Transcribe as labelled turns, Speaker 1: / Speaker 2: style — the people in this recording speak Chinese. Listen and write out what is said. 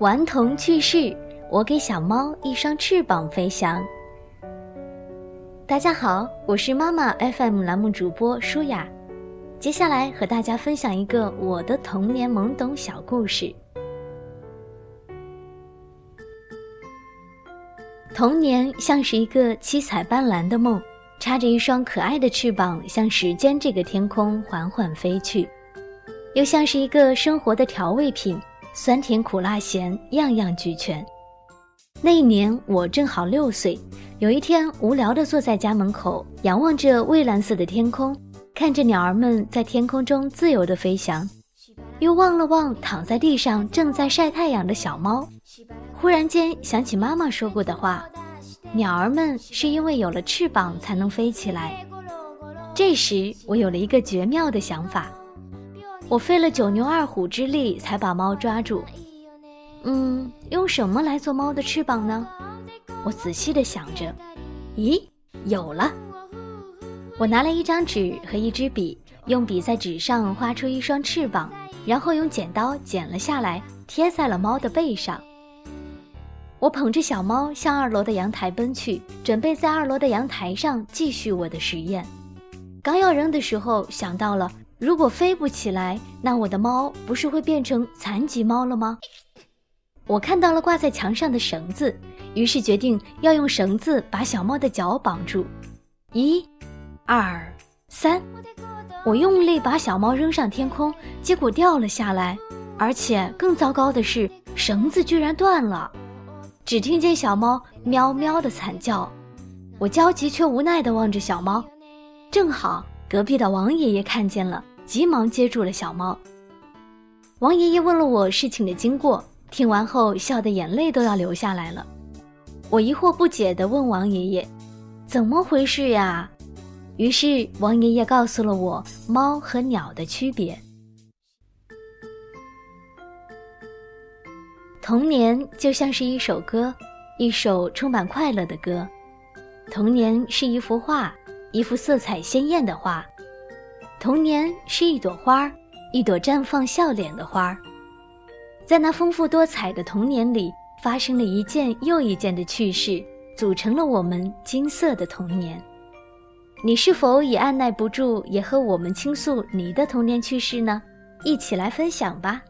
Speaker 1: 顽童去世，我给小猫一双翅膀飞翔。大家好，我是妈妈 FM 栏目主播舒雅，接下来和大家分享一个我的童年懵懂小故事。童年像是一个七彩斑斓的梦，插着一双可爱的翅膀，向时间这个天空缓缓飞去；又像是一个生活的调味品，酸甜苦辣咸样样俱全。那一年我正好六岁。有一天，无聊地坐在家门口，仰望着蔚蓝色的天空，看着鸟儿们在天空中自由地飞翔，又望了望躺在地上正在晒太阳的小猫，忽然间想起妈妈说过的话：鸟儿们是因为有了翅膀才能飞起来。这时，我有了一个绝妙的想法，我费了九牛二虎之力才把猫抓住。嗯，用什么来做猫的翅膀呢？我仔细的想着，咦，有了！我拿了一张纸和一支笔，用笔在纸上画出一双翅膀，然后用剪刀剪了下来，贴在了猫的背上。我捧着小猫向二楼的阳台奔去，准备在二楼的阳台上继续我的实验。刚要扔的时候，想到了，如果飞不起来，那我的猫不是会变成残疾猫了吗？我看到了挂在墙上的绳子。于是决定要用绳子把小猫的脚绑住，一、二、三，我用力把小猫扔上天空，结果掉了下来，而且更糟糕的是，绳子居然断了。只听见小猫喵喵的惨叫，我焦急却无奈地望着小猫，正好隔壁的王爷爷看见了，急忙接住了小猫。王爷爷问了我事情的经过，听完后笑得眼泪都要流下来了。我疑惑不解地问王爷爷：“怎么回事呀？”于是王爷爷告诉了我猫和鸟的区别。童年就像是一首歌，一首充满快乐的歌。童年是一幅画，一幅色彩鲜艳的画。童年是一朵花儿，一朵绽放笑脸的花儿。在那丰富多彩的童年里。发生了一件又一件的趣事，组成了我们金色的童年。你是否也按耐不住，也和我们倾诉你的童年趣事呢？一起来分享吧。